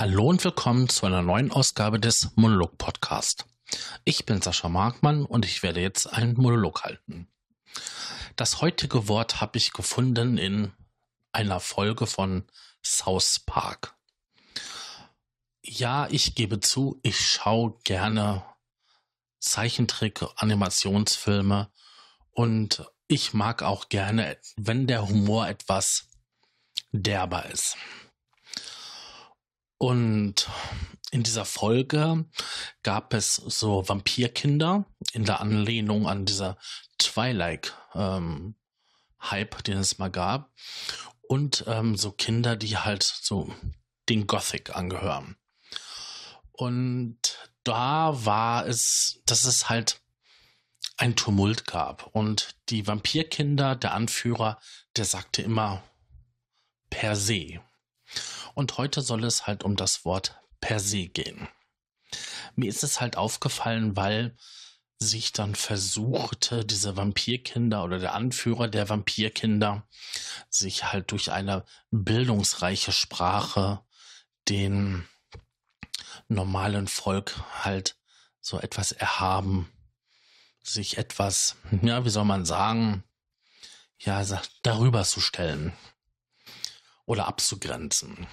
Hallo und willkommen zu einer neuen Ausgabe des Monolog Podcast. Ich bin Sascha Markmann und ich werde jetzt einen Monolog halten. Das heutige Wort habe ich gefunden in einer Folge von South Park. Ja, ich gebe zu, ich schaue gerne Zeichentrick, Animationsfilme und ich mag auch gerne, wenn der Humor etwas derber ist. Und in dieser Folge gab es so Vampirkinder in der Anlehnung an dieser Twilight ähm, Hype, den es mal gab. Und ähm, so Kinder, die halt so den Gothic angehören. Und da war es, dass es halt ein Tumult gab. Und die Vampirkinder, der Anführer, der sagte immer per se. Und heute soll es halt um das Wort per se gehen. Mir ist es halt aufgefallen, weil sich dann versuchte, diese Vampirkinder oder der Anführer der Vampirkinder sich halt durch eine bildungsreiche Sprache den normalen Volk halt so etwas erhaben, sich etwas, ja, wie soll man sagen, ja, darüber zu stellen oder abzugrenzen.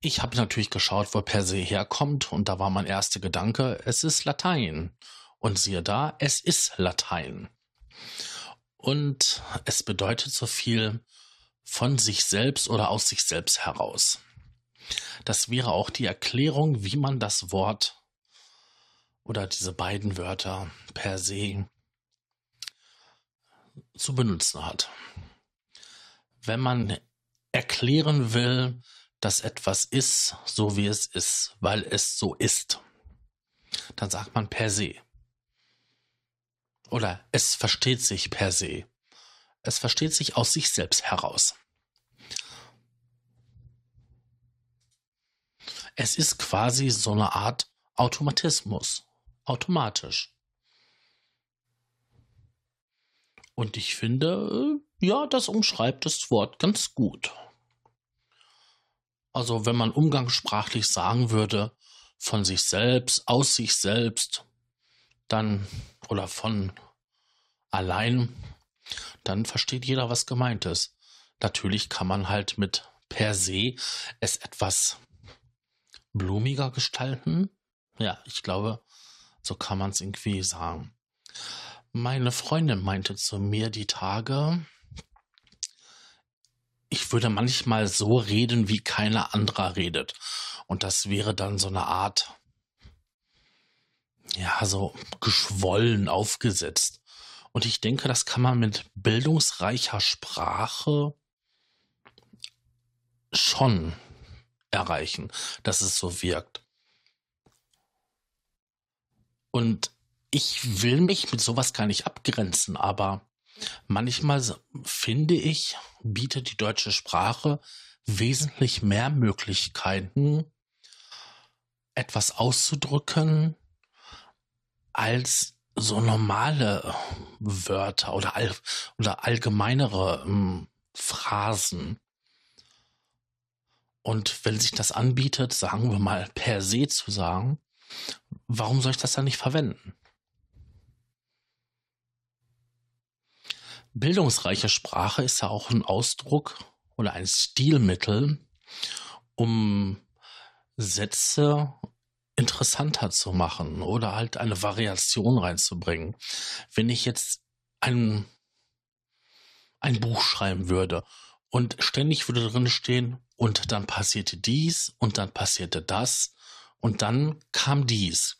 Ich habe natürlich geschaut, wo per se herkommt und da war mein erster Gedanke, es ist Latein. Und siehe da, es ist Latein. Und es bedeutet so viel von sich selbst oder aus sich selbst heraus. Das wäre auch die Erklärung, wie man das Wort oder diese beiden Wörter per se zu benutzen hat. Wenn man erklären will, dass etwas ist, so wie es ist, weil es so ist, dann sagt man per se. Oder es versteht sich per se. Es versteht sich aus sich selbst heraus. Es ist quasi so eine Art Automatismus. Automatisch. Und ich finde, ja, das umschreibt das Wort ganz gut. Also wenn man umgangssprachlich sagen würde, von sich selbst, aus sich selbst, dann oder von allein, dann versteht jeder, was gemeint ist. Natürlich kann man halt mit per se es etwas blumiger gestalten. Ja, ich glaube, so kann man es irgendwie sagen. Meine Freundin meinte zu mir die Tage, ich würde manchmal so reden, wie keiner anderer redet. Und das wäre dann so eine Art, ja, so geschwollen aufgesetzt. Und ich denke, das kann man mit bildungsreicher Sprache schon erreichen, dass es so wirkt. Und ich will mich mit sowas gar nicht abgrenzen, aber Manchmal finde ich, bietet die deutsche Sprache wesentlich mehr Möglichkeiten, etwas auszudrücken, als so normale Wörter oder, all, oder allgemeinere ähm, Phrasen. Und wenn sich das anbietet, sagen wir mal per se zu sagen, warum soll ich das dann nicht verwenden? Bildungsreiche Sprache ist ja auch ein Ausdruck oder ein Stilmittel, um Sätze interessanter zu machen oder halt eine Variation reinzubringen. Wenn ich jetzt ein, ein Buch schreiben würde und ständig würde drin stehen, und dann passierte dies und dann passierte das und dann kam dies.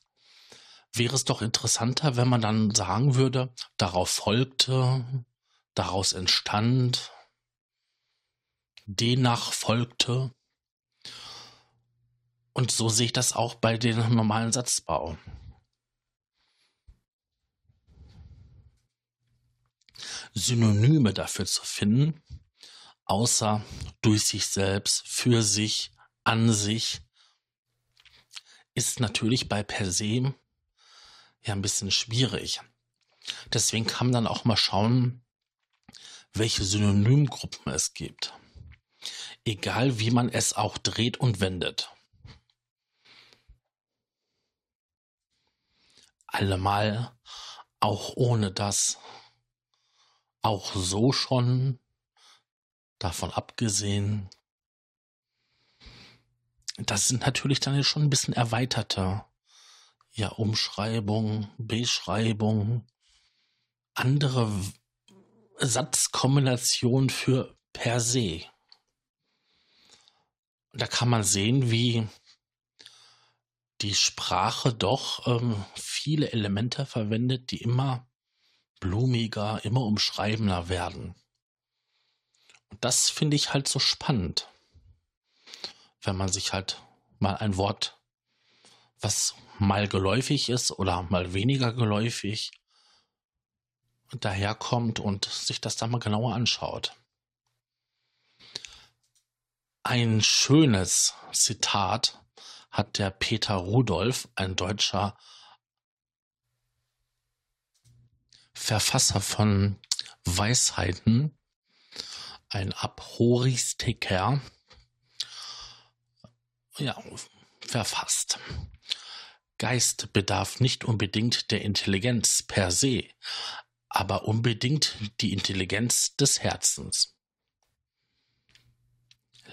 Wäre es doch interessanter, wenn man dann sagen würde, darauf folgte daraus entstand, demnach folgte. Und so sehe ich das auch bei dem normalen Satzbau. Synonyme dafür zu finden, außer durch sich selbst, für sich, an sich, ist natürlich bei per se ja ein bisschen schwierig. Deswegen kann man dann auch mal schauen, welche Synonymgruppen es gibt. Egal wie man es auch dreht und wendet. Allemal, auch ohne das, auch so schon, davon abgesehen, das sind natürlich dann schon ein bisschen erweiterte, ja, Umschreibungen, Beschreibungen, andere Satzkombination für per se. Da kann man sehen, wie die Sprache doch ähm, viele Elemente verwendet, die immer blumiger, immer umschreibender werden. Und das finde ich halt so spannend, wenn man sich halt mal ein Wort, was mal geläufig ist oder mal weniger geläufig, daherkommt und sich das dann mal genauer anschaut. Ein schönes Zitat hat der Peter Rudolph, ein deutscher Verfasser von Weisheiten, ein Abhoristiker, ja, verfasst. Geist bedarf nicht unbedingt der Intelligenz per se, aber unbedingt die Intelligenz des Herzens.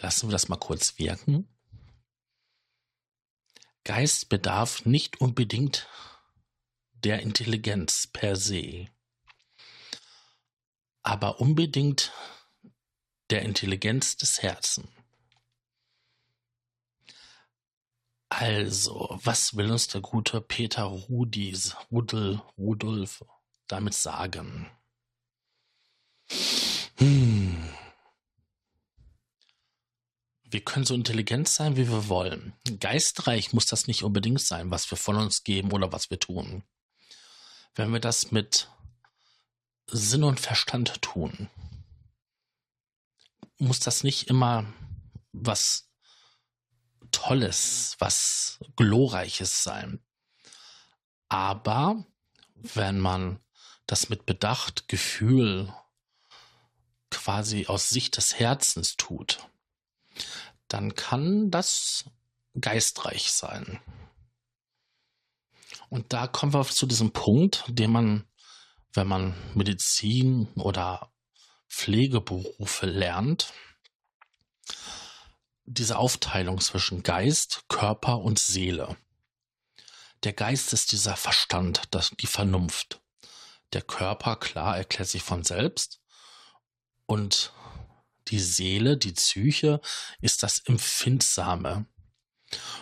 Lassen wir das mal kurz wirken. Geist bedarf nicht unbedingt der Intelligenz per se, aber unbedingt der Intelligenz des Herzens. Also, was will uns der gute Peter Rudis, Rudel, Rudolf damit sagen? Hm. Wir können so intelligent sein, wie wir wollen. Geistreich muss das nicht unbedingt sein, was wir von uns geben oder was wir tun. Wenn wir das mit Sinn und Verstand tun, muss das nicht immer was Tolles, was Glorreiches sein. Aber wenn man das mit Bedacht, Gefühl, quasi aus Sicht des Herzens tut, dann kann das geistreich sein. Und da kommen wir zu diesem Punkt, den man, wenn man Medizin oder Pflegeberufe lernt, diese Aufteilung zwischen Geist, Körper und Seele. Der Geist ist dieser Verstand, das, die Vernunft. Der Körper, klar, erklärt sich von selbst. Und die Seele, die Psyche, ist das Empfindsame.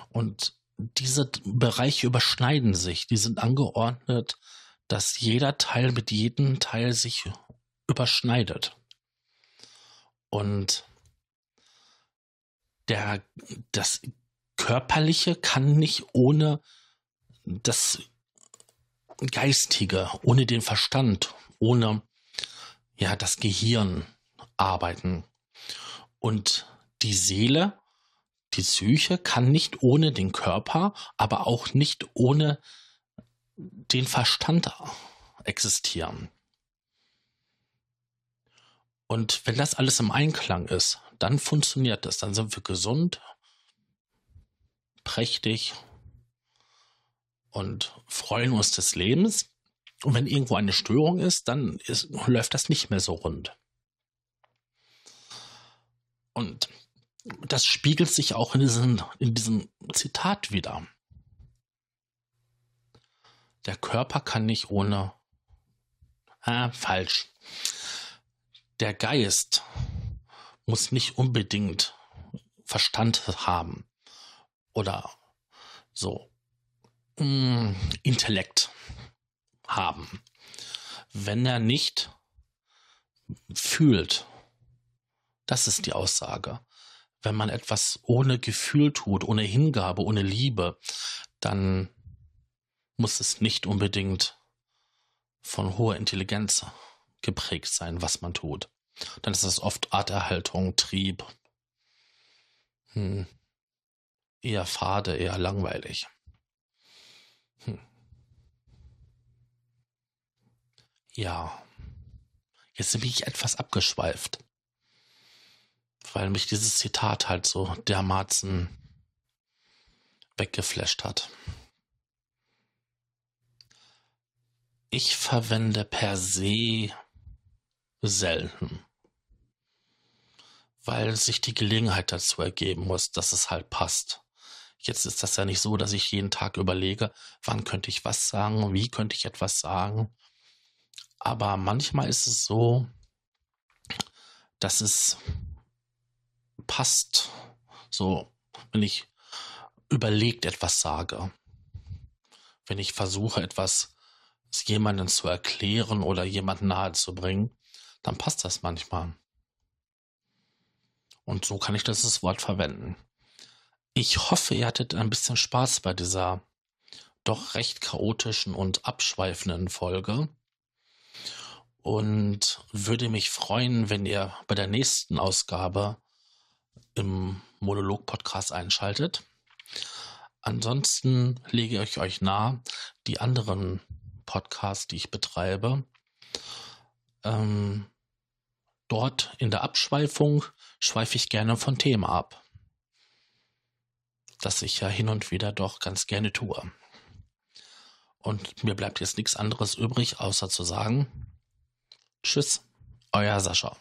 Und diese Bereiche überschneiden sich. Die sind angeordnet, dass jeder Teil mit jedem Teil sich überschneidet. Und der, das Körperliche kann nicht ohne das Geistige, ohne den Verstand, ohne ja das Gehirn arbeiten. Und die Seele, die Psyche kann nicht ohne den Körper, aber auch nicht ohne den Verstand existieren. Und wenn das alles im Einklang ist, dann funktioniert das. Dann sind wir gesund, prächtig und freuen uns des Lebens. Und wenn irgendwo eine Störung ist, dann ist, läuft das nicht mehr so rund. Und das spiegelt sich auch in diesem, in diesem Zitat wieder. Der Körper kann nicht ohne. Ah, falsch. Der Geist muss nicht unbedingt Verstand haben oder so Intellekt haben, wenn er nicht fühlt. Das ist die Aussage. Wenn man etwas ohne Gefühl tut, ohne Hingabe, ohne Liebe, dann muss es nicht unbedingt von hoher Intelligenz geprägt sein, was man tut. Dann ist es oft Arterhaltung, Trieb. Hm. Eher fade, eher langweilig. Ja. Jetzt bin ich etwas abgeschweift. Weil mich dieses Zitat halt so dermaßen weggeflasht hat. Ich verwende per se selten, weil sich die Gelegenheit dazu ergeben muss, dass es halt passt. Jetzt ist das ja nicht so, dass ich jeden Tag überlege, wann könnte ich was sagen, wie könnte ich etwas sagen. Aber manchmal ist es so, dass es passt. So, wenn ich überlegt etwas sage. Wenn ich versuche, etwas jemandem zu erklären oder jemanden nahezubringen, dann passt das manchmal. Und so kann ich das Wort verwenden. Ich hoffe, ihr hattet ein bisschen Spaß bei dieser doch recht chaotischen und abschweifenden Folge. Und würde mich freuen, wenn ihr bei der nächsten Ausgabe im Monolog-Podcast einschaltet. Ansonsten lege ich euch nahe, die anderen Podcasts, die ich betreibe, ähm, dort in der Abschweifung schweife ich gerne von Themen ab das ich ja hin und wieder doch ganz gerne tue. Und mir bleibt jetzt nichts anderes übrig, außer zu sagen, Tschüss, euer Sascha.